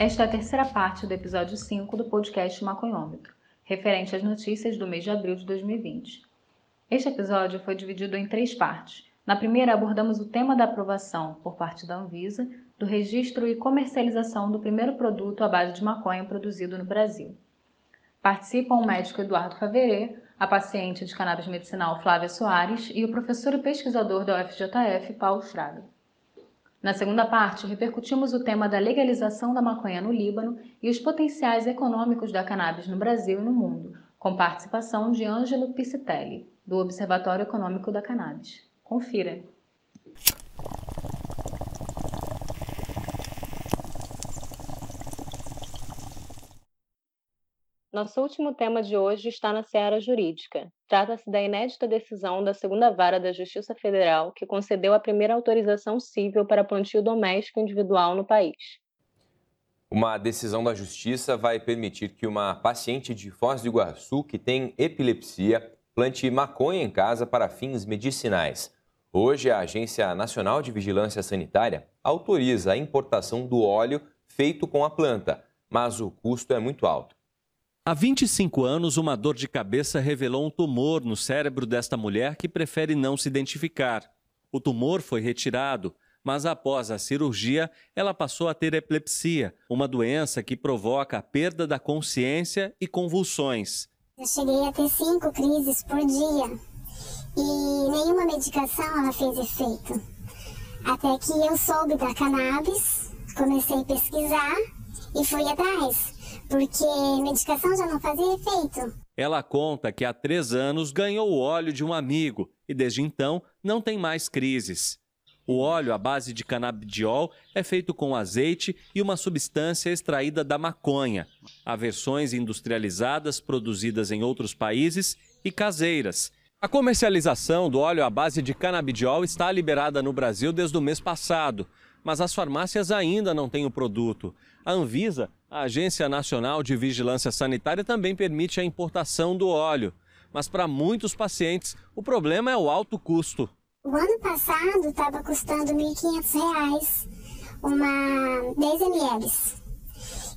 Esta é a terceira parte do episódio 5 do podcast Maconhômetro, referente às notícias do mês de abril de 2020. Este episódio foi dividido em três partes. Na primeira, abordamos o tema da aprovação, por parte da Anvisa, do registro e comercialização do primeiro produto à base de maconha produzido no Brasil. Participam o médico Eduardo Faverê, a paciente de cannabis medicinal Flávia Soares e o professor e pesquisador da UFJF, Paulo Fraga. Na segunda parte, repercutimos o tema da legalização da maconha no Líbano e os potenciais econômicos da cannabis no Brasil e no mundo, com participação de Ângelo Piscitelli, do Observatório Econômico da Cannabis. Confira! Nosso último tema de hoje está na seara jurídica. Trata-se da inédita decisão da segunda vara da Justiça Federal que concedeu a primeira autorização civil para plantio doméstico individual no país. Uma decisão da Justiça vai permitir que uma paciente de Foz do Iguaçu que tem epilepsia plante maconha em casa para fins medicinais. Hoje, a Agência Nacional de Vigilância Sanitária autoriza a importação do óleo feito com a planta, mas o custo é muito alto. Há 25 anos, uma dor de cabeça revelou um tumor no cérebro desta mulher que prefere não se identificar. O tumor foi retirado, mas após a cirurgia, ela passou a ter epilepsia, uma doença que provoca a perda da consciência e convulsões. Eu cheguei a ter cinco crises por dia e nenhuma medicação ela fez efeito. Até que eu soube da cannabis, comecei a pesquisar e fui atrás porque medicação já não fazia efeito. Ela conta que há três anos ganhou o óleo de um amigo e desde então não tem mais crises. O óleo à base de canabidiol é feito com azeite e uma substância extraída da maconha. Há versões industrializadas produzidas em outros países e caseiras. A comercialização do óleo à base de canabidiol está liberada no Brasil desde o mês passado, mas as farmácias ainda não têm o produto. A Anvisa a Agência Nacional de Vigilância Sanitária também permite a importação do óleo, mas para muitos pacientes o problema é o alto custo. O ano passado estava custando R$ 1.500 uma 10 ml.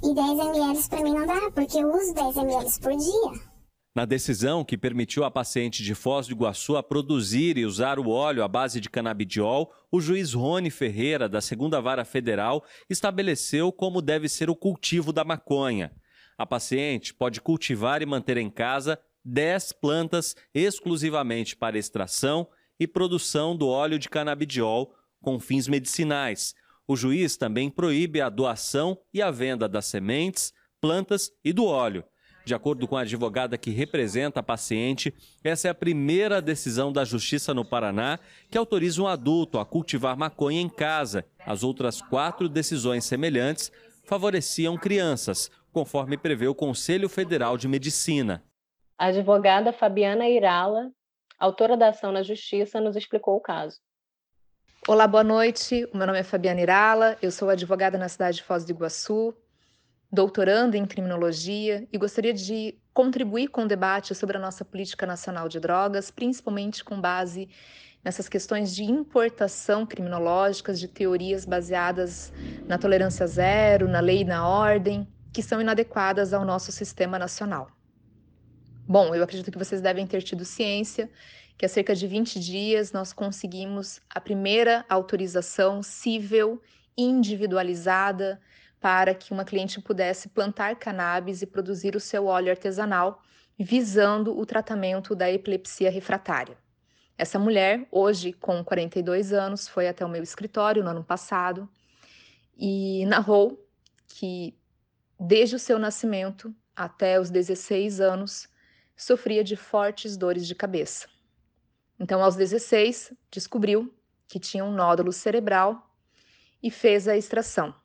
E 10 ml para mim não dá, porque eu uso 10 ml por dia. Na decisão que permitiu à paciente de Foz do Iguaçu a produzir e usar o óleo à base de canabidiol, o juiz Rony Ferreira, da Segunda Vara Federal, estabeleceu como deve ser o cultivo da maconha. A paciente pode cultivar e manter em casa 10 plantas exclusivamente para extração e produção do óleo de canabidiol com fins medicinais. O juiz também proíbe a doação e a venda das sementes, plantas e do óleo. De acordo com a advogada que representa a paciente, essa é a primeira decisão da Justiça no Paraná que autoriza um adulto a cultivar maconha em casa. As outras quatro decisões semelhantes favoreciam crianças, conforme prevê o Conselho Federal de Medicina. A advogada Fabiana Irala, autora da ação na Justiça, nos explicou o caso. Olá, boa noite. O meu nome é Fabiana Irala, eu sou advogada na cidade de Foz do Iguaçu, doutorando em criminologia e gostaria de contribuir com o debate sobre a nossa política nacional de drogas, principalmente com base nessas questões de importação criminológicas, de teorias baseadas na tolerância zero, na lei e na ordem, que são inadequadas ao nosso sistema nacional. Bom, eu acredito que vocês devem ter tido ciência que há cerca de 20 dias nós conseguimos a primeira autorização civil individualizada para que uma cliente pudesse plantar cannabis e produzir o seu óleo artesanal, visando o tratamento da epilepsia refratária. Essa mulher, hoje com 42 anos, foi até o meu escritório no ano passado e narrou que, desde o seu nascimento até os 16 anos, sofria de fortes dores de cabeça. Então, aos 16, descobriu que tinha um nódulo cerebral e fez a extração.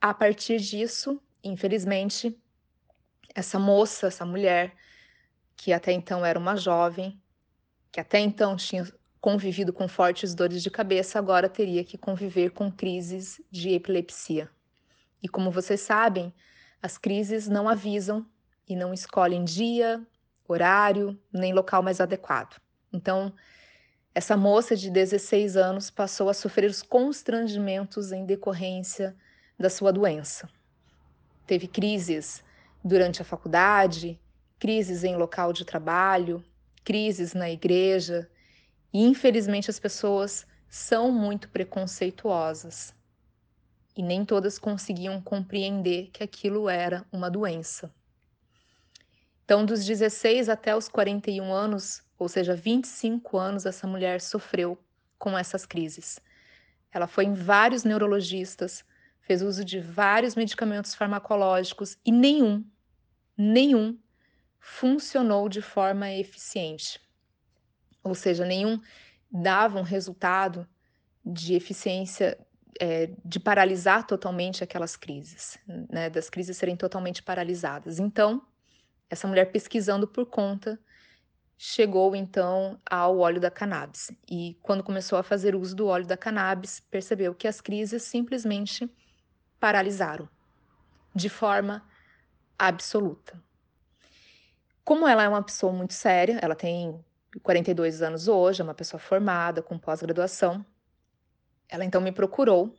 A partir disso, infelizmente, essa moça, essa mulher, que até então era uma jovem, que até então tinha convivido com fortes dores de cabeça, agora teria que conviver com crises de epilepsia. E como vocês sabem, as crises não avisam e não escolhem dia, horário, nem local mais adequado. Então, essa moça de 16 anos passou a sofrer os constrangimentos em decorrência da sua doença. Teve crises durante a faculdade, crises em local de trabalho, crises na igreja, e infelizmente as pessoas são muito preconceituosas. E nem todas conseguiam compreender que aquilo era uma doença. Então, dos 16 até os 41 anos, ou seja, 25 anos, essa mulher sofreu com essas crises. Ela foi em vários neurologistas, fez uso de vários medicamentos farmacológicos e nenhum, nenhum funcionou de forma eficiente. Ou seja, nenhum dava um resultado de eficiência é, de paralisar totalmente aquelas crises, né, das crises serem totalmente paralisadas. Então, essa mulher pesquisando por conta chegou então ao óleo da cannabis e quando começou a fazer uso do óleo da cannabis percebeu que as crises simplesmente paralisaram de forma absoluta. Como ela é uma pessoa muito séria, ela tem 42 anos hoje, é uma pessoa formada, com pós-graduação, ela então me procurou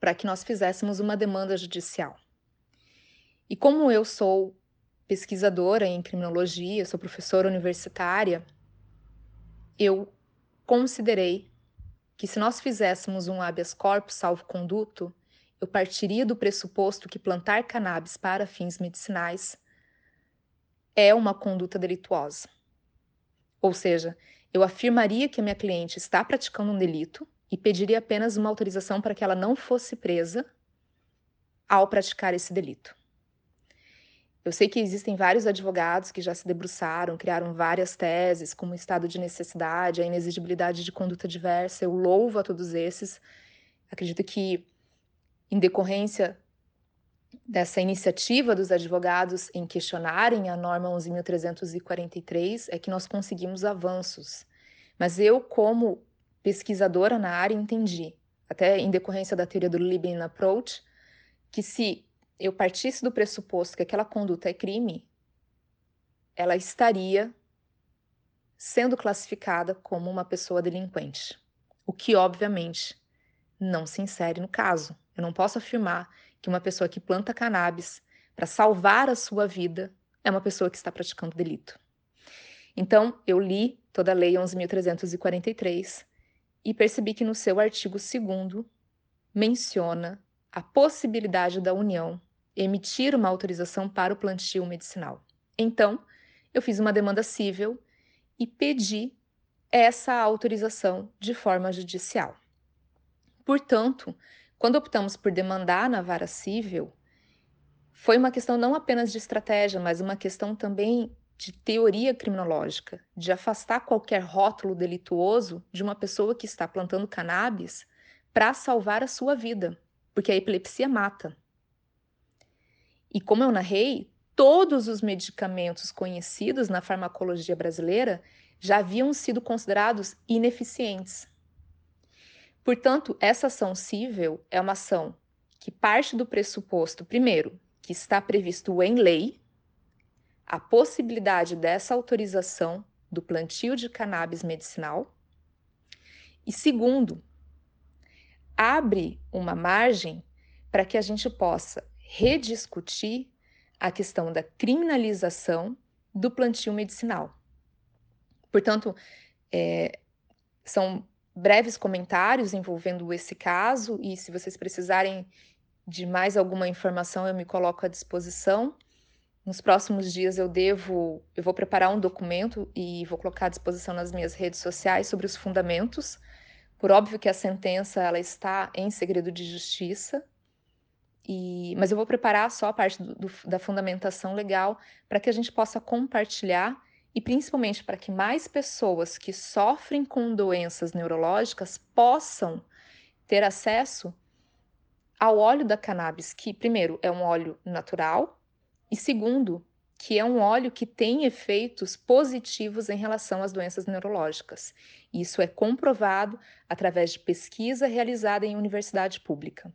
para que nós fizéssemos uma demanda judicial. E como eu sou pesquisadora em criminologia, sou professora universitária, eu considerei que se nós fizéssemos um habeas corpus salvo-conduto, eu partiria do pressuposto que plantar cannabis para fins medicinais é uma conduta delituosa. Ou seja, eu afirmaria que a minha cliente está praticando um delito e pediria apenas uma autorização para que ela não fosse presa ao praticar esse delito. Eu sei que existem vários advogados que já se debruçaram, criaram várias teses, como o estado de necessidade, a inexigibilidade de conduta diversa. Eu louvo a todos esses. Acredito que, em decorrência dessa iniciativa dos advogados em questionarem a norma 11.343 é que nós conseguimos avanços. Mas eu, como pesquisadora na área, entendi, até em decorrência da teoria do Libyan Approach, que se eu partisse do pressuposto que aquela conduta é crime, ela estaria sendo classificada como uma pessoa delinquente, o que obviamente não se insere no caso. Eu não posso afirmar que uma pessoa que planta cannabis para salvar a sua vida é uma pessoa que está praticando delito. Então, eu li toda a Lei 11.343 e percebi que no seu artigo 2 menciona a possibilidade da União emitir uma autorização para o plantio medicinal. Então, eu fiz uma demanda civil e pedi essa autorização de forma judicial. Portanto, quando optamos por demandar na vara civil, foi uma questão não apenas de estratégia, mas uma questão também de teoria criminológica, de afastar qualquer rótulo delituoso de uma pessoa que está plantando cannabis para salvar a sua vida, porque a epilepsia mata. E como eu narrei, todos os medicamentos conhecidos na farmacologia brasileira já haviam sido considerados ineficientes. Portanto, essa ação civil é uma ação que parte do pressuposto, primeiro, que está previsto em lei a possibilidade dessa autorização do plantio de cannabis medicinal, e segundo, abre uma margem para que a gente possa rediscutir a questão da criminalização do plantio medicinal. Portanto, é, são breves comentários envolvendo esse caso e se vocês precisarem de mais alguma informação, eu me coloco à disposição. Nos próximos dias eu devo, eu vou preparar um documento e vou colocar à disposição nas minhas redes sociais sobre os fundamentos. Por óbvio que a sentença ela está em segredo de justiça, e, mas eu vou preparar só a parte do, do, da fundamentação legal para que a gente possa compartilhar e principalmente para que mais pessoas que sofrem com doenças neurológicas possam ter acesso ao óleo da cannabis, que, primeiro, é um óleo natural, e segundo, que é um óleo que tem efeitos positivos em relação às doenças neurológicas. Isso é comprovado através de pesquisa realizada em universidade pública.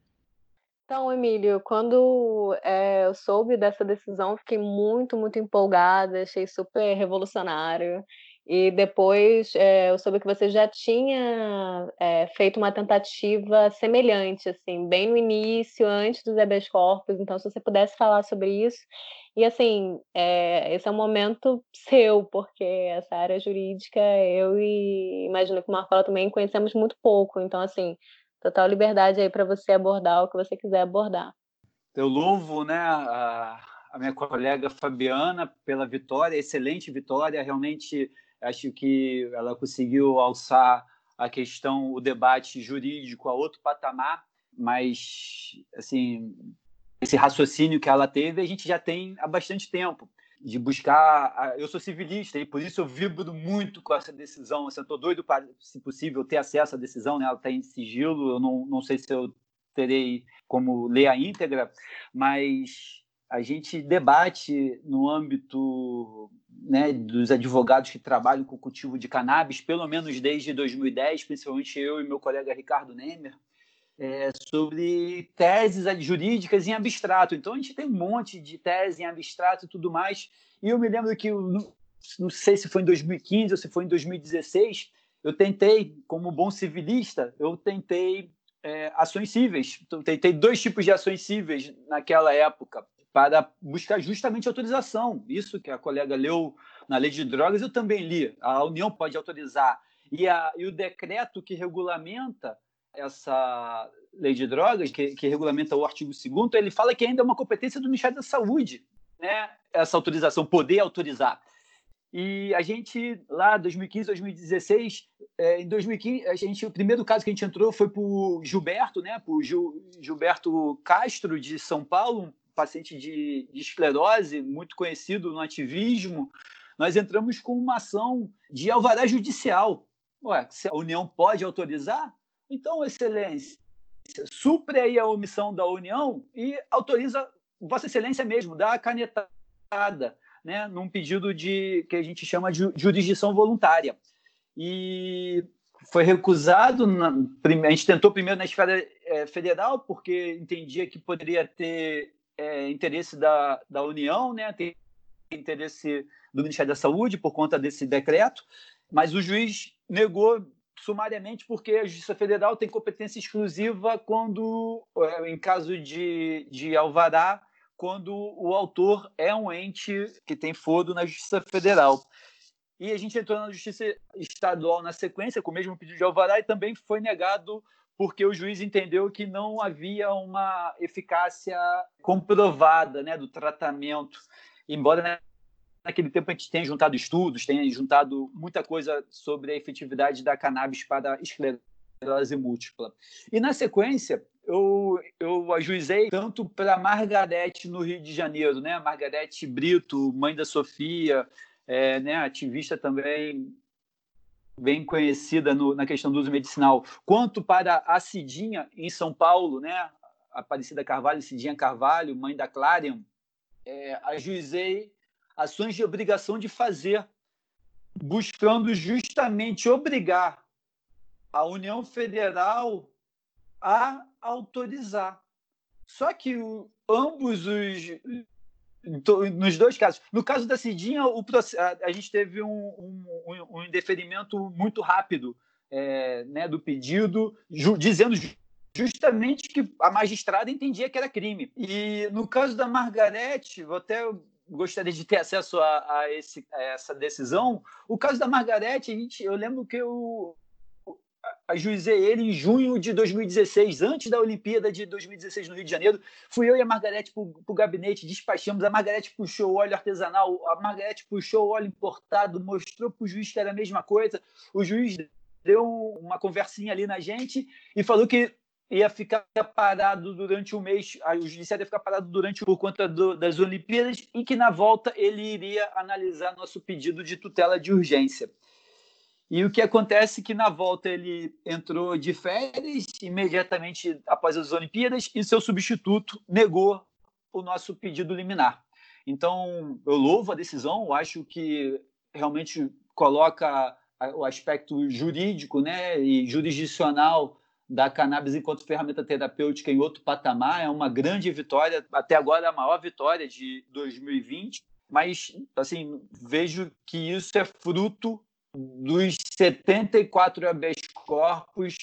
Então, Emílio, quando é, eu soube dessa decisão, fiquei muito, muito empolgada, achei super revolucionário. E depois é, eu soube que você já tinha é, feito uma tentativa semelhante, assim, bem no início, antes dos habeas corpus. Então, se você pudesse falar sobre isso. E, assim, é, esse é um momento seu, porque essa área jurídica, eu e imagino que o Marcola também conhecemos muito pouco. Então, assim, total liberdade aí para você abordar o que você quiser abordar. Eu louvo, né, a, a minha colega Fabiana pela vitória, excelente vitória, realmente Acho que ela conseguiu alçar a questão, o debate jurídico a outro patamar, mas assim esse raciocínio que ela teve a gente já tem há bastante tempo de buscar. Eu sou civilista e por isso eu vibro muito com essa decisão. Assim, eu estou doido para, se possível, ter acesso à decisão. Né? Ela está em sigilo. Eu não, não sei se eu terei como ler a íntegra, mas a gente debate no âmbito né, dos advogados que trabalham com o cultivo de cannabis, pelo menos desde 2010, principalmente eu e meu colega Ricardo Nemer, é, sobre teses jurídicas em abstrato. Então, a gente tem um monte de teses em abstrato e tudo mais. E eu me lembro que, não sei se foi em 2015 ou se foi em 2016, eu tentei, como bom civilista, eu tentei é, ações cíveis. Então, tentei dois tipos de ações cíveis naquela época para buscar justamente autorização. Isso que a colega leu na lei de drogas, eu também li. A União pode autorizar. E, a, e o decreto que regulamenta essa lei de drogas, que, que regulamenta o artigo 2 ele fala que ainda é uma competência do Ministério da Saúde, né? essa autorização, poder autorizar. E a gente, lá 2015, 2016, é, em 2015, a gente, o primeiro caso que a gente entrou foi para o Gilberto, né, para o Gil, Gilberto Castro, de São Paulo, paciente de, de esclerose, muito conhecido no ativismo, nós entramos com uma ação de alvará judicial. Ué, se a União pode autorizar, então, Excelência, supre aí a omissão da União e autoriza Vossa Excelência mesmo, dá a canetada, né, num pedido de que a gente chama de jurisdição voluntária. E foi recusado, na, a gente tentou primeiro na esfera é, federal, porque entendia que poderia ter é, interesse da, da União, né? tem interesse do Ministério da Saúde por conta desse decreto, mas o juiz negou sumariamente porque a Justiça Federal tem competência exclusiva quando, é, em caso de, de alvará, quando o autor é um ente que tem foro na Justiça Federal. E a gente entrou na Justiça Estadual na sequência, com o mesmo pedido de alvará, e também foi negado porque o juiz entendeu que não havia uma eficácia comprovada né, do tratamento, embora né, naquele tempo a gente tenha juntado estudos, tenha juntado muita coisa sobre a efetividade da cannabis para esclerose múltipla. E na sequência, eu, eu ajuizei tanto para Margarete no Rio de Janeiro, né? Margarete Brito, mãe da Sofia, é, né, ativista também bem conhecida no, na questão do uso medicinal, quanto para a Cidinha em São Paulo, né? Aparecida Carvalho, Cidinha Carvalho, mãe da Clarion, é, ajuizei ações de obrigação de fazer, buscando justamente obrigar a União Federal a autorizar. Só que o, ambos os, nos dois casos. No caso da Cidinha, o, a, gente teve um, um, um indeferimento muito rápido é, né, do pedido, ju, dizendo justamente que a magistrada entendia que era crime. E no caso da Margarete, vou até gostaria de ter acesso a, a, esse, a essa decisão. O caso da Margarete, a gente, eu lembro que eu ajuizei ele em junho de 2016, antes da Olimpíada de 2016 no Rio de Janeiro. Fui eu e a Margarete para o gabinete, despachamos. A Margarete puxou o óleo artesanal, a Margarete puxou o óleo importado, mostrou para o juiz que era a mesma coisa. O juiz deu uma conversinha ali na gente e falou que ia ficar parado durante um mês, o judiciário ia ficar parado durante por conta do, das Olimpíadas e que na volta ele iria analisar nosso pedido de tutela de urgência. E o que acontece é que na volta ele entrou de férias imediatamente após as Olimpíadas e seu substituto negou o nosso pedido liminar. Então, eu louvo a decisão, acho que realmente coloca o aspecto jurídico né, e jurisdicional da cannabis enquanto ferramenta terapêutica em outro patamar. É uma grande vitória, até agora a maior vitória de 2020. Mas, assim, vejo que isso é fruto dos 74 habeas corpus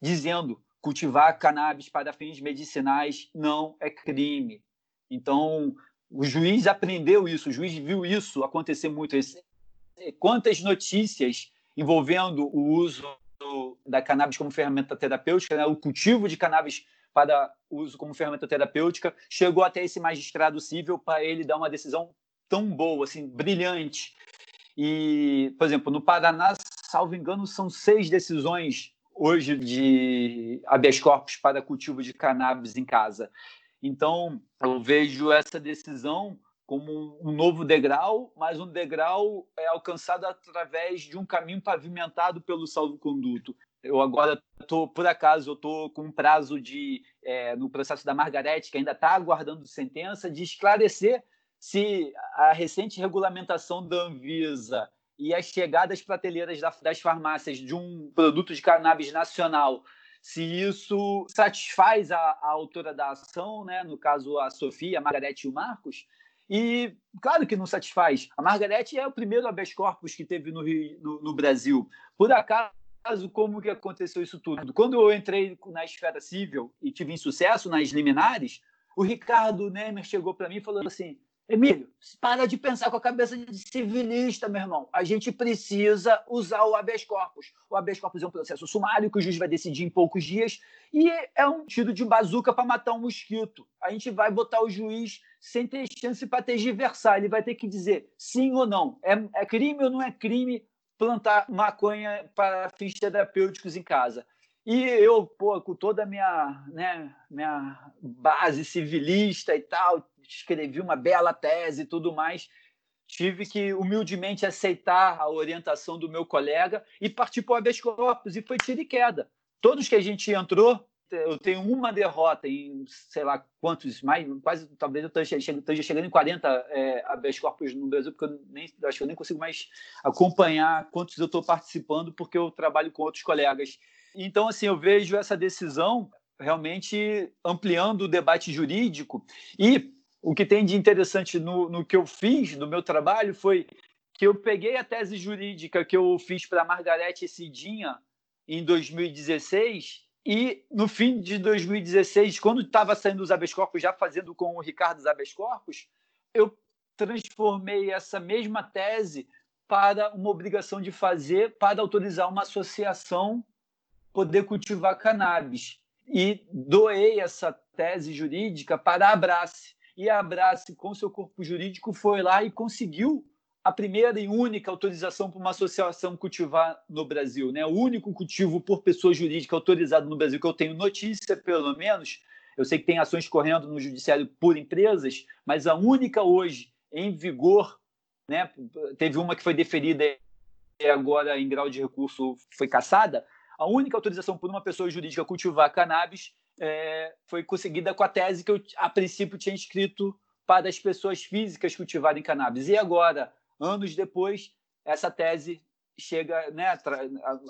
dizendo cultivar cannabis para fins medicinais não é crime. Então, o juiz aprendeu isso, o juiz viu isso acontecer muito. Quantas notícias envolvendo o uso da cannabis como ferramenta terapêutica, né? o cultivo de cannabis para uso como ferramenta terapêutica, chegou até esse magistrado civil para ele dar uma decisão tão boa, assim, brilhante. E, por exemplo, no Paraná, salvo engano, são seis decisões hoje de habeas corpus para cultivo de cannabis em casa. Então, eu vejo essa decisão como um novo degrau, mas um degrau é alcançado através de um caminho pavimentado pelo salvo-conduto. Eu agora estou, por acaso, eu estou com um prazo de, é, no processo da Margarete, que ainda está aguardando sentença, de esclarecer se a recente regulamentação da Anvisa e a chegada às prateleiras das farmácias de um produto de cannabis nacional, se isso satisfaz a, a autora da ação, né? no caso a Sofia, a Margarete e o Marcos, e claro que não satisfaz. A Margarete é o primeiro habeas corpus que teve no, Rio, no, no Brasil. Por acaso, como que aconteceu isso tudo? Quando eu entrei na esfera civil e tive insucesso nas liminares, o Ricardo Nemer chegou para mim e falou assim: Emílio, para de pensar com a cabeça de civilista, meu irmão. A gente precisa usar o habeas corpus. O habeas corpus é um processo sumário que o juiz vai decidir em poucos dias e é um tiro de bazuca para matar um mosquito. A gente vai botar o juiz sem ter chance para tergiversar. Ele vai ter que dizer sim ou não. É, é crime ou não é crime plantar maconha para fins terapêuticos em casa? E eu, pô, com toda a minha, né, minha base civilista e tal, escrevi uma bela tese e tudo mais. Tive que humildemente aceitar a orientação do meu colega e partir para o habeas corpus, e foi tiro e queda. Todos que a gente entrou, eu tenho uma derrota em sei lá quantos, mais, quase, talvez eu esteja chegando em 40 é, habeas corpus no Brasil, porque eu nem, acho que eu nem consigo mais acompanhar quantos eu estou participando, porque eu trabalho com outros colegas. Então, assim, eu vejo essa decisão realmente ampliando o debate jurídico e o que tem de interessante no, no que eu fiz, no meu trabalho, foi que eu peguei a tese jurídica que eu fiz para Margarete Cidinha em 2016 e no fim de 2016, quando estava saindo os habeas corpus, já fazendo com o Ricardo os habeas corpus, eu transformei essa mesma tese para uma obrigação de fazer para autorizar uma associação poder cultivar cannabis. E doei essa tese jurídica para a Abrace, e a Abrace, com seu corpo jurídico, foi lá e conseguiu a primeira e única autorização para uma associação cultivar no Brasil. Né? O único cultivo por pessoa jurídica autorizado no Brasil que eu tenho notícia, pelo menos. Eu sei que tem ações correndo no judiciário por empresas, mas a única hoje em vigor, né? teve uma que foi deferida e agora em grau de recurso foi cassada. A única autorização por uma pessoa jurídica cultivar cannabis é, foi conseguida com a tese que eu, a princípio, tinha escrito para as pessoas físicas cultivarem cannabis. E agora, anos depois, essa tese chega, né,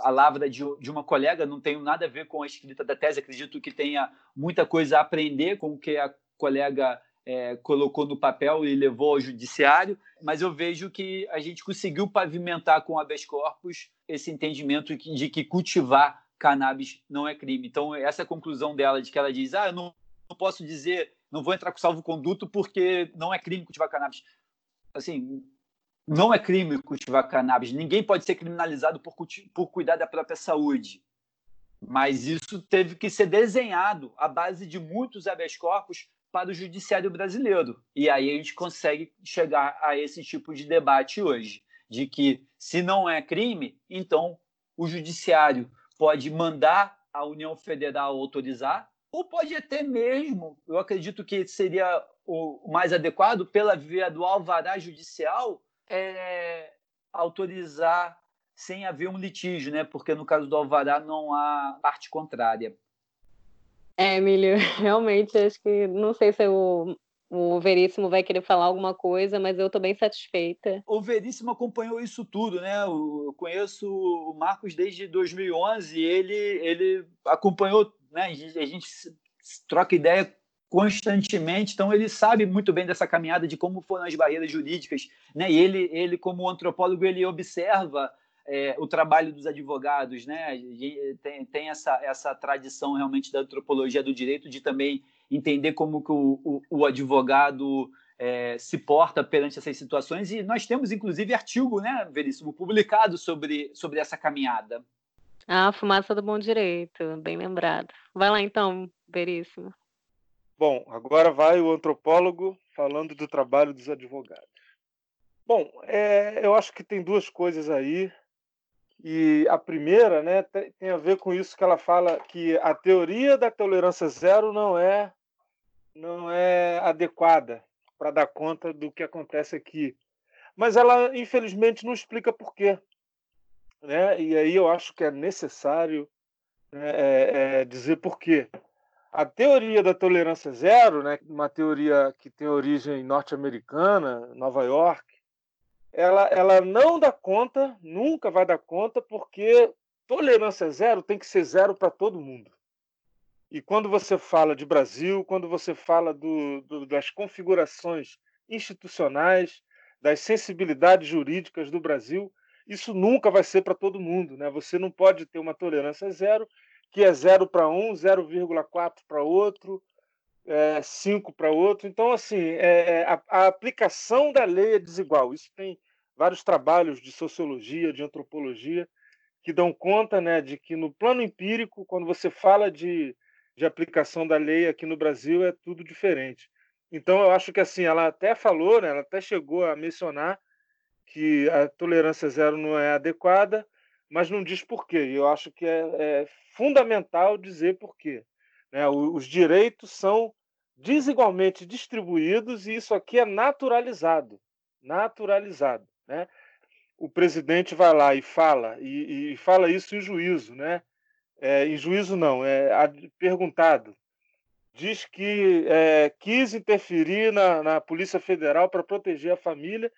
a, lavra de, de, uma colega, não tem nada a ver com a escrita da tese, acredito que tenha muita coisa a aprender com o que a colega é, colocou no papel e levou ao judiciário, mas eu vejo que a gente conseguiu pavimentar com habeas corpus esse entendimento de que cultivar cannabis não é crime. Então, essa conclusão dela, de que ela diz: ah, eu não, não posso dizer, não vou entrar com salvo-conduto porque não é crime cultivar cannabis. Assim, não é crime cultivar cannabis. Ninguém pode ser criminalizado por, por cuidar da própria saúde. Mas isso teve que ser desenhado à base de muitos habeas corpus para o judiciário brasileiro. E aí a gente consegue chegar a esse tipo de debate hoje, de que se não é crime, então o judiciário pode mandar a União Federal autorizar, ou pode até mesmo, eu acredito que seria o mais adequado, pela via do alvará judicial, é, autorizar sem haver um litígio, né? porque no caso do alvará não há parte contrária. É, Emílio, realmente acho que não sei se eu o Veríssimo vai querer falar alguma coisa, mas eu estou bem satisfeita. O Veríssimo acompanhou isso tudo, né? Eu conheço o Marcos desde 2011 e ele, ele acompanhou, né? A gente troca ideia constantemente, então ele sabe muito bem dessa caminhada de como foram as barreiras jurídicas, né? E ele, ele como antropólogo, ele observa é, o trabalho dos advogados, né? Tem, tem essa, essa tradição realmente da antropologia do direito de também entender como que o, o, o advogado é, se porta perante essas situações e nós temos inclusive artigo, né, Veríssimo, publicado sobre, sobre essa caminhada. Ah, fumaça do bom direito, bem lembrado. Vai lá então, Veríssimo. Bom, agora vai o antropólogo falando do trabalho dos advogados. Bom, é, eu acho que tem duas coisas aí. E a primeira né, tem a ver com isso que ela fala que a teoria da tolerância zero não é, não é adequada para dar conta do que acontece aqui. Mas ela, infelizmente, não explica por quê. Né? E aí eu acho que é necessário né, é, é dizer por quê. A teoria da tolerância zero, né, uma teoria que tem origem norte-americana, Nova York, ela, ela não dá conta, nunca vai dar conta, porque tolerância zero tem que ser zero para todo mundo. E quando você fala de Brasil, quando você fala do, do, das configurações institucionais, das sensibilidades jurídicas do Brasil, isso nunca vai ser para todo mundo. Né? Você não pode ter uma tolerância zero que é 0 para um, 0,4 para outro, é, 5 para outro. Então, assim, é, é, a, a, aplicação da lei é desigual. Isso tem vários trabalhos de sociologia, de antropologia, que dão conta né, de que no plano empírico, quando você fala de, de aplicação da lei aqui no Brasil, é tudo diferente. Então, eu acho que assim, ela até falou, né, ela até chegou a mencionar que a tolerância zero não é adequada, mas não diz por quê. Eu acho que é, é fundamental dizer por quê. Né? Os direitos são desigualmente distribuídos e isso aqui é naturalizado. Naturalizado. Né? O presidente vai lá e fala, e, e fala isso em juízo, né? É, em juízo não, é perguntado. Diz que é, quis interferir na, na Polícia Federal para proteger a família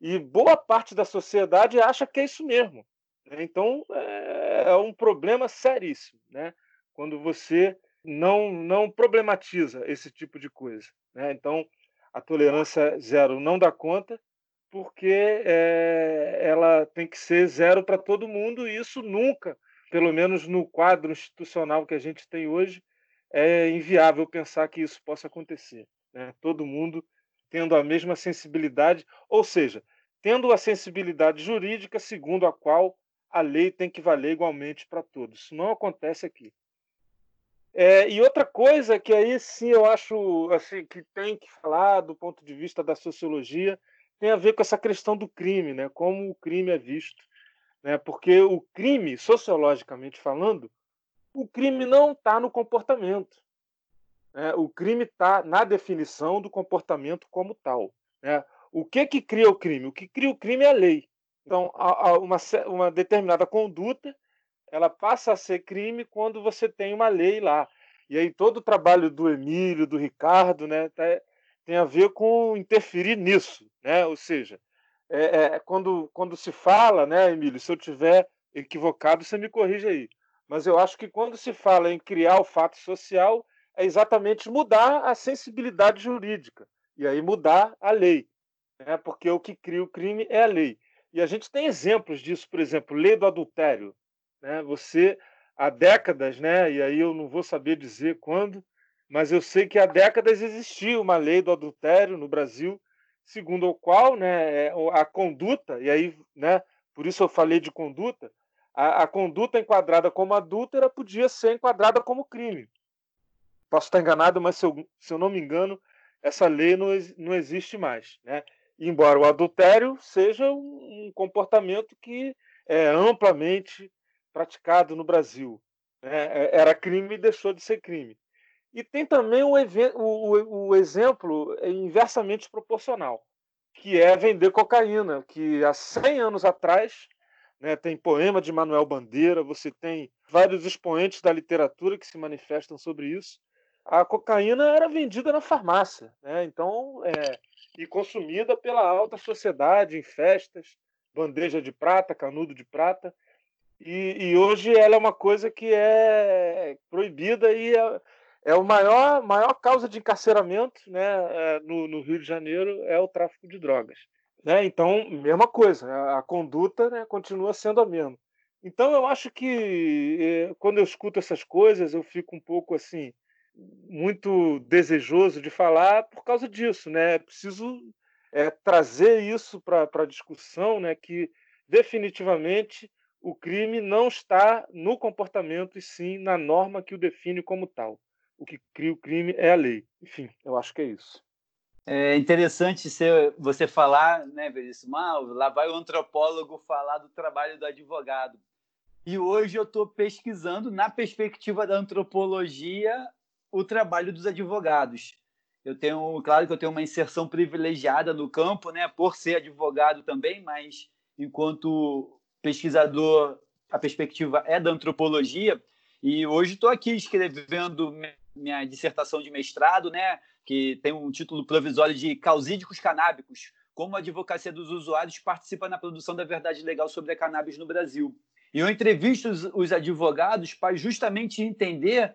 e boa parte da sociedade acha que é isso mesmo. Né? Então, é, é um problema seríssimo, né? quando você não, não problematiza esse tipo de coisa. Né? Então, a tolerância zero não dá conta, porque é, ela tem que ser zero para todo mundo, e isso nunca, pelo menos no quadro institucional que a gente tem hoje, é inviável pensar que isso possa acontecer. Né? Todo mundo tendo a mesma sensibilidade, ou seja, tendo a sensibilidade jurídica segundo a qual a lei tem que valer igualmente para todos. Isso não acontece aqui. É, e outra coisa que aí sim eu acho assim que tem que falar do ponto de vista da sociologia tem a ver com essa questão do crime, né? Como o crime é visto, né? Porque o crime, sociologicamente falando, o crime não está no comportamento. Né? O crime está na definição do comportamento como tal. Né? O que que cria o crime? O que cria o crime é a lei. Então, uma, uma determinada conduta ela passa a ser crime quando você tem uma lei lá. E aí todo o trabalho do Emílio, do Ricardo, né, tá, tem a ver com interferir nisso, né? Ou seja, é, é, quando, quando se fala, né, Emílio, se eu tiver equivocado, você me corrige aí. Mas eu acho que quando se fala em criar o fato social, é exatamente mudar a sensibilidade jurídica e aí mudar a lei, né? Porque o que cria o crime é a lei. E a gente tem exemplos disso, por exemplo, lei do adultério. Né? Você, há décadas, né? e aí eu não vou saber dizer quando, mas eu sei que há décadas existia uma lei do adultério no Brasil, segundo o qual né, é, a conduta, e aí, né, por isso eu falei de conduta, a, a conduta enquadrada como adúltera podia ser enquadrada como crime. Posso estar enganado, mas se eu, se eu não me engano, essa lei não, não existe mais. Né? Embora o adultério seja um comportamento que é amplamente praticado no Brasil. Né? Era crime e deixou de ser crime. E tem também o, o, o, exemplo inversamente proporcional, que é vender cocaína, que há 100 anos atrás, né, tem poema de Manuel Bandeira, você tem vários expoentes da literatura que se manifestam sobre isso. A cocaína era vendida na farmácia. Né? Então, é, e consumida pela alta sociedade em festas, bandeja de prata, canudo de prata. E, e hoje ela é uma coisa que é proibida e é, é a maior, maior causa de encarceramento né, é, no, no, Rio de Janeiro é o tráfico de drogas. Né? Então, mesma coisa, a, a conduta né, continua sendo a mesma. Então, eu acho que eh, quando eu escuto essas coisas, eu fico um pouco assim, muito desejoso de falar por causa disso, né? Preciso é, trazer isso para a discussão, né? Que definitivamente o crime não está no comportamento e sim na norma que o define como tal. O que cria o crime é a lei. Enfim, eu acho que é isso. É interessante você falar, né, Veríssimo? Ah, lá vai o antropólogo falar do trabalho do advogado. E hoje eu estou pesquisando, na perspectiva da antropologia, o trabalho dos advogados. Eu tenho, claro que eu tenho uma inserção privilegiada no campo, né, por ser advogado também, mas enquanto pesquisador, a perspectiva é da antropologia. E hoje estou aqui escrevendo minha dissertação de mestrado, né, que tem um título provisório de Causídicos Canábicos, como a advocacia dos usuários participa na produção da verdade legal sobre a cannabis no Brasil. E eu entrevisto os, os advogados para justamente entender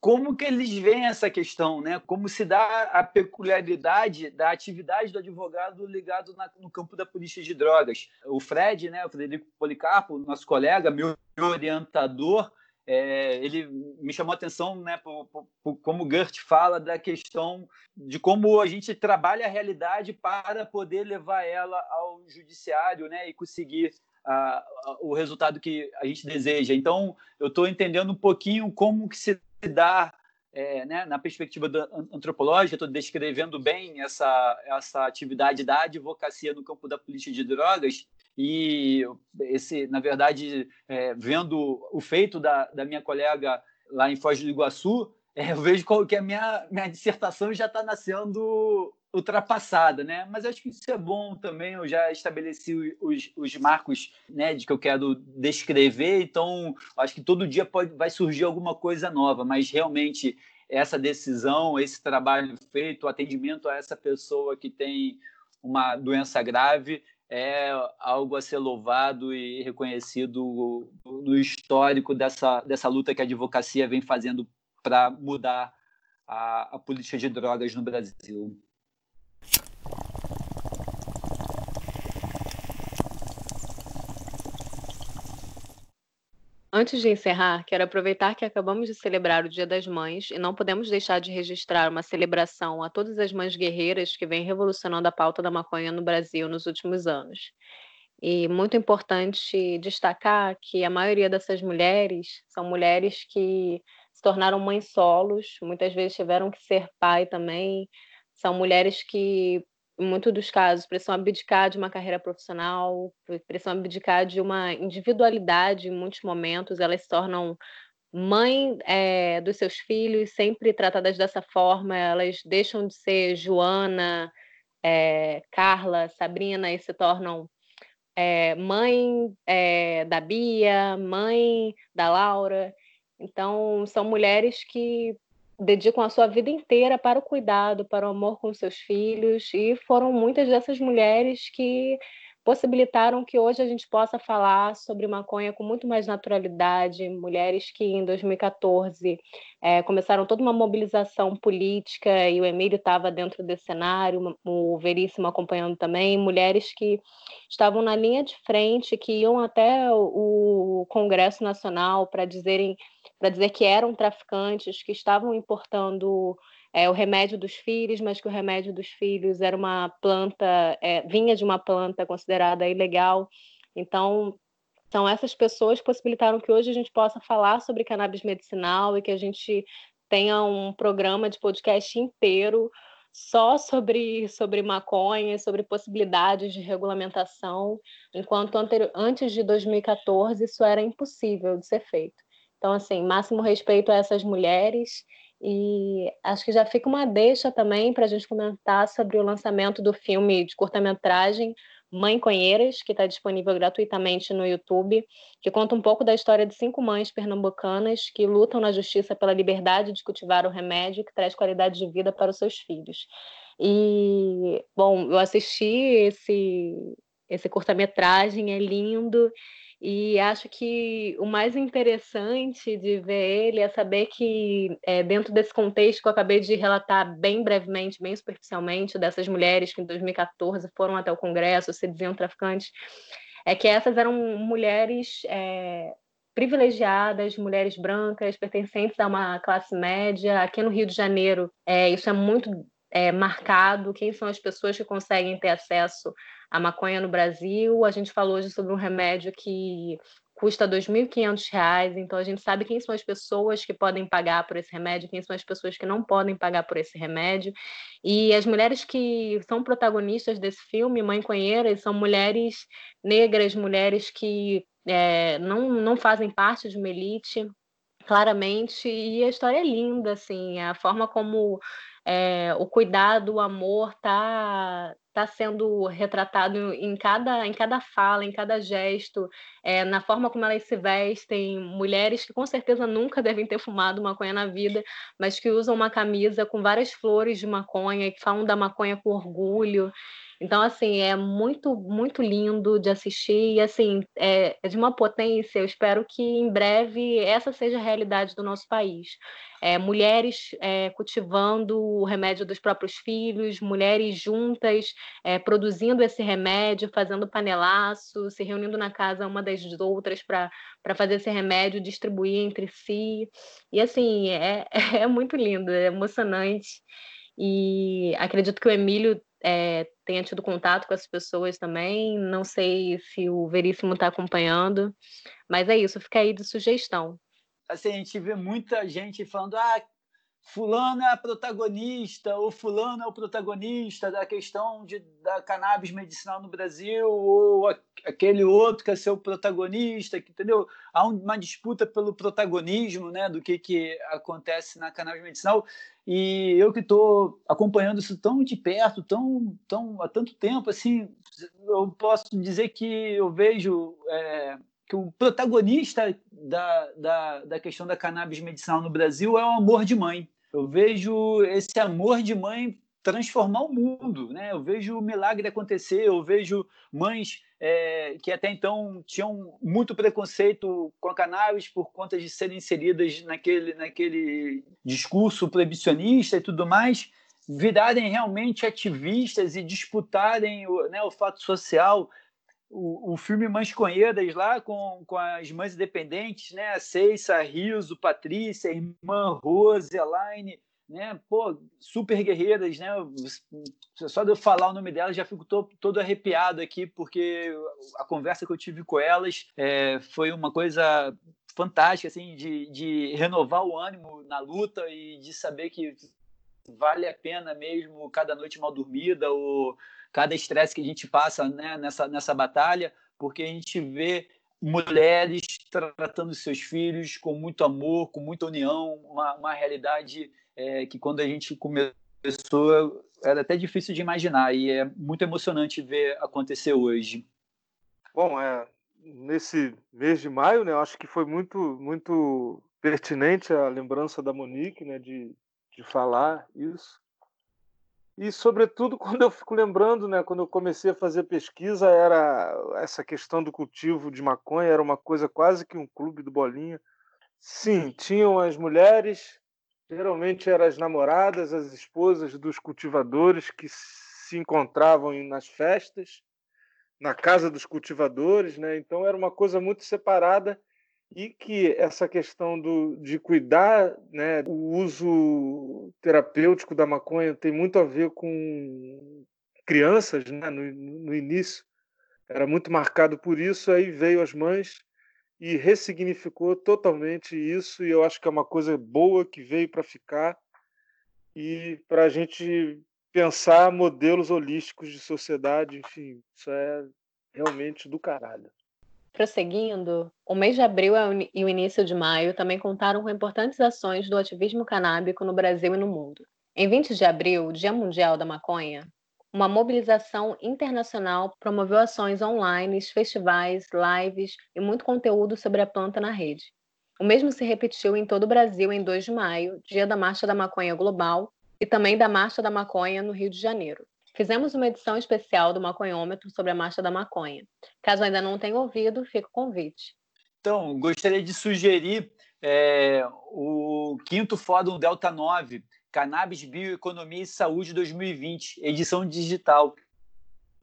como que eles veem essa questão, né? Como se dá a peculiaridade da atividade do advogado ligado na, no campo da polícia de drogas. O Fred, né, o Frederico Policarpo, nosso colega, meu orientador, é, ele me chamou a atenção, né, por, por, por, como o Gert fala da questão de como a gente trabalha a realidade para poder levar ela ao judiciário, né, e conseguir o resultado que a gente deseja. Então, eu estou entendendo um pouquinho como que se dá é, né, na perspectiva antropológica, estou descrevendo bem essa, essa atividade da advocacia no campo da política de drogas e esse, na verdade, é, vendo o feito da, da minha colega lá em Foz do Iguaçu, é, eu vejo que a minha, minha dissertação já está nascendo ultrapassada, né? Mas acho que isso é bom também. Eu já estabeleci os, os marcos, né, de que eu quero descrever. Então, acho que todo dia pode, vai surgir alguma coisa nova. Mas realmente essa decisão, esse trabalho feito, o atendimento a essa pessoa que tem uma doença grave, é algo a ser louvado e reconhecido no histórico dessa, dessa luta que a advocacia vem fazendo para mudar a, a política de drogas no Brasil. Antes de encerrar, quero aproveitar que acabamos de celebrar o Dia das Mães e não podemos deixar de registrar uma celebração a todas as mães guerreiras que vêm revolucionando a pauta da maconha no Brasil nos últimos anos. E muito importante destacar que a maioria dessas mulheres são mulheres que se tornaram mães solos, muitas vezes tiveram que ser pai também, são mulheres que em muitos dos casos, precisam abdicar de uma carreira profissional, precisam abdicar de uma individualidade em muitos momentos, elas se tornam mãe é, dos seus filhos, sempre tratadas dessa forma, elas deixam de ser Joana, é, Carla, Sabrina e se tornam é, mãe da Bia, mãe da Laura. Então, são mulheres que dedicam a sua vida inteira para o cuidado, para o amor com seus filhos, e foram muitas dessas mulheres que possibilitaram que hoje a gente possa falar sobre maconha com muito mais naturalidade. Mulheres que em 2014 é, começaram toda uma mobilização política e o Emílio estava dentro desse cenário, o Veríssimo acompanhando também. Mulheres que estavam na linha de frente, que iam até o Congresso Nacional para dizerem para dizer que eram traficantes, que estavam importando é, o remédio dos filhos, mas que o remédio dos filhos era uma planta, é, vinha de uma planta considerada ilegal. Então, são essas pessoas que possibilitaram que hoje a gente possa falar sobre cannabis medicinal e que a gente tenha um programa de podcast inteiro só sobre, sobre maconha, sobre possibilidades de regulamentação, enquanto antes de 2014 isso era impossível de ser feito. Então, assim, máximo respeito a essas mulheres e acho que já fica uma deixa também para a gente comentar sobre o lançamento do filme de curta-metragem Mãe Conheiras, que está disponível gratuitamente no YouTube, que conta um pouco da história de cinco mães pernambucanas que lutam na justiça pela liberdade de cultivar o remédio que traz qualidade de vida para os seus filhos. E, bom, eu assisti esse, esse curta-metragem, é lindo, E acho que o mais interessante de ver ele é saber que, é, dentro desse contexto que eu acabei de relatar bem brevemente, bem superficialmente, dessas mulheres que em 2014 foram até o Congresso, se diziam traficantes, é que essas eram mulheres é, privilegiadas, mulheres brancas, pertencentes a uma classe média. Aqui no Rio de Janeiro, é, isso é muito marcado. Quem são as pessoas que conseguem ter acesso à maconha no Brasil? A gente falou hoje sobre um remédio que custa R$ 2.500, então a gente sabe quem são as pessoas que podem pagar por esse remédio, quem são as pessoas que não podem pagar por esse remédio. E as mulheres que são protagonistas desse filme, Mãe Conheiras, são mulheres negras, mulheres que é, não, não fazem parte de uma elite, claramente, e a história é linda, assim, a forma como é, o cuidado, o amor tá tá sendo retratado em cada em cada fala, em cada gesto, é, na forma como elas se vestem, mulheres que com certeza nunca devem ter fumado maconha na vida, mas que usam uma camisa com várias flores de maconha, que falam da maconha com orgulho. Então, assim, é muito, muito lindo de assistir e, assim, é, é de uma potência. Eu espero que em breve essa seja a realidade do nosso país. É, mulheres é, cultivando o remédio dos próprios filhos, mulheres juntas é, produzindo esse remédio, fazendo panelaço, se reunindo na casa uma das outras para fazer esse remédio, distribuir entre si. E, assim, é, é muito lindo, é emocionante. E acredito que o Emílio é, tenha tido contato com as pessoas também. Não sei se o Veríssimo está acompanhando, mas é isso, fica aí de sugestão. Assim, a gente vê muita gente falando: ah, fulano é a protagonista, ou fulano é o protagonista da questão de, da cannabis medicinal no Brasil, ou aquele outro que é seu protagonista, entendeu? Há uma disputa pelo protagonismo né, do que, que acontece na cannabis medicinal. E eu que estou acompanhando isso tão de perto, tão, tão há tanto tempo, assim, eu posso dizer que eu vejo é, que o protagonista da, da, da questão da cannabis medicinal no Brasil é o amor de mãe. Eu vejo esse amor de mãe transformar o mundo, né? Eu vejo o milagre acontecer, eu vejo mães é, que até então tinham muito preconceito com a cannabis por conta de serem inseridas naquele, naquele discurso proibicionista e tudo mais, virarem realmente ativistas e disputarem o, né, o fato social. O, o filme Mães Conheiras lá com, com as mães independentes, né? A Ceissa, Riso, Patrícia, irmã Rose, Elaine, né? Pô, super guerreiras, né? Só de eu falar o nome delas já fico todo, todo arrepiado aqui, porque a conversa que eu tive com elas é, foi uma coisa fantástica, assim, de, de renovar o ânimo na luta e de saber que vale a pena mesmo cada noite mal dormida ou cada estresse que a gente passa né, nessa, nessa batalha, porque a gente vê mulheres tratando seus filhos com muito amor, com muita união, uma, uma realidade é, que quando a gente começou era até difícil de imaginar e é muito emocionante ver acontecer hoje. Bom, é, nesse mês de maio, né, eu acho que foi muito muito pertinente a lembrança da Monique, né, de, de falar isso. E, sobretudo, quando eu fico lembrando, né, quando eu comecei a fazer pesquisa, era essa questão do cultivo de maconha, era uma coisa quase que um clube do bolinha. Sim, tinham as mulheres Geralmente eram as namoradas, as esposas dos cultivadores que se encontravam nas festas, na casa dos cultivadores, né? Então era uma coisa muito separada e que essa questão do, de cuidar, né, o uso terapêutico da maconha tem muito a ver com crianças, né, no, no início era muito marcado por isso, aí veio as mães e ressignificou totalmente isso, e eu acho que é uma coisa boa que veio para ficar e para a gente pensar modelos holísticos de sociedade, enfim, isso é realmente do caralho. Prosseguindo, o mês de abril e o início de maio também contaram com importantes ações do ativismo canábico no Brasil e no mundo. Em 20 de abril, Dia Mundial da Maconha, uma mobilização internacional promoveu ações online, festivais, lives e muito conteúdo sobre a planta na rede. O mesmo se repetiu em todo o Brasil em 2 de maio, dia da Marcha da Maconha Global, e também da Marcha da Maconha no Rio de Janeiro. Fizemos uma edição especial do Maconhômetro sobre a Marcha da Maconha. Caso ainda não tenha ouvido, fica o convite. Então, gostaria de sugerir é, o quinto Fórum Delta 9, Cannabis, Bioeconomia e Saúde 2020, edição digital,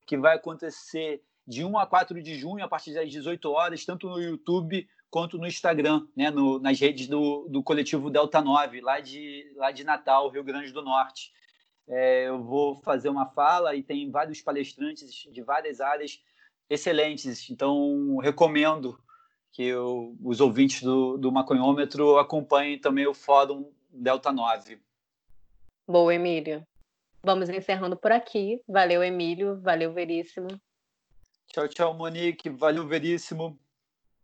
que vai acontecer de 1 a 4 de junho, a partir das 18 horas, tanto no YouTube quanto no Instagram, né, no, nas redes do, do coletivo Delta 9, lá de, lá de Natal, Rio Grande do Norte. É, eu vou fazer uma fala e tem vários palestrantes de várias áreas excelentes, então recomendo que eu, os ouvintes do, do Maconhômetro acompanhem também o Fórum Delta 9. Boa, Emílio. Vamos encerrando por aqui. Valeu, Emílio. Valeu, Veríssimo. Tchau, tchau, Monique. Valeu, Veríssimo.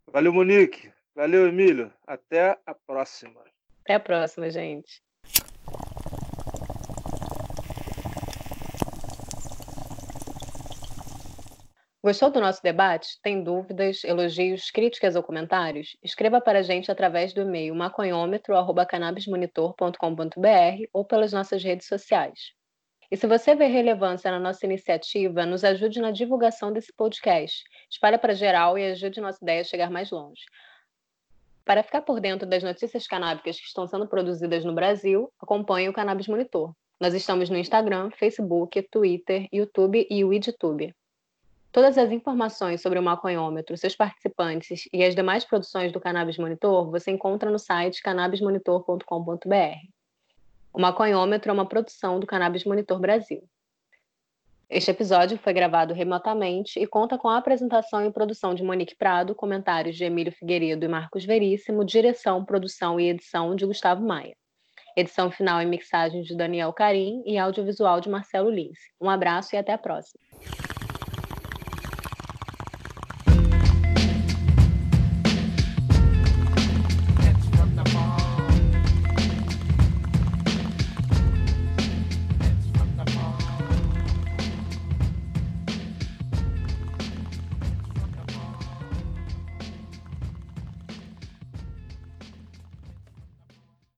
Valeu, Monique. Valeu, Emílio. Até a próxima. Até a próxima, gente. Gostou do nosso debate? Tem dúvidas, elogios, críticas ou comentários? Escreva para a gente através do e-mail maconhômetro.canabismonitor.com.br ou pelas nossas redes sociais. E se você vê relevância na nossa iniciativa, nos ajude na divulgação desse podcast. Espalhe para geral e ajude nossa ideia a chegar mais longe. Para ficar por dentro das notícias canábicas que estão sendo produzidas no Brasil, acompanhe o Cannabis Monitor. Nós estamos no Instagram, Facebook, Twitter, YouTube e o EdTube. Todas as informações sobre o maconhômetro, seus participantes e as demais produções do Cannabis Monitor você encontra no site cannabismonitor.com.br. O Maconhômetro é uma produção do Cannabis Monitor Brasil. Este episódio foi gravado remotamente e conta com a apresentação e produção de Monique Prado, comentários de Emílio Figueiredo e Marcos Veríssimo, direção, produção e edição de Gustavo Maia. Edição final e mixagem de Daniel Carim e audiovisual de Marcelo Lins. Um abraço e até a próxima.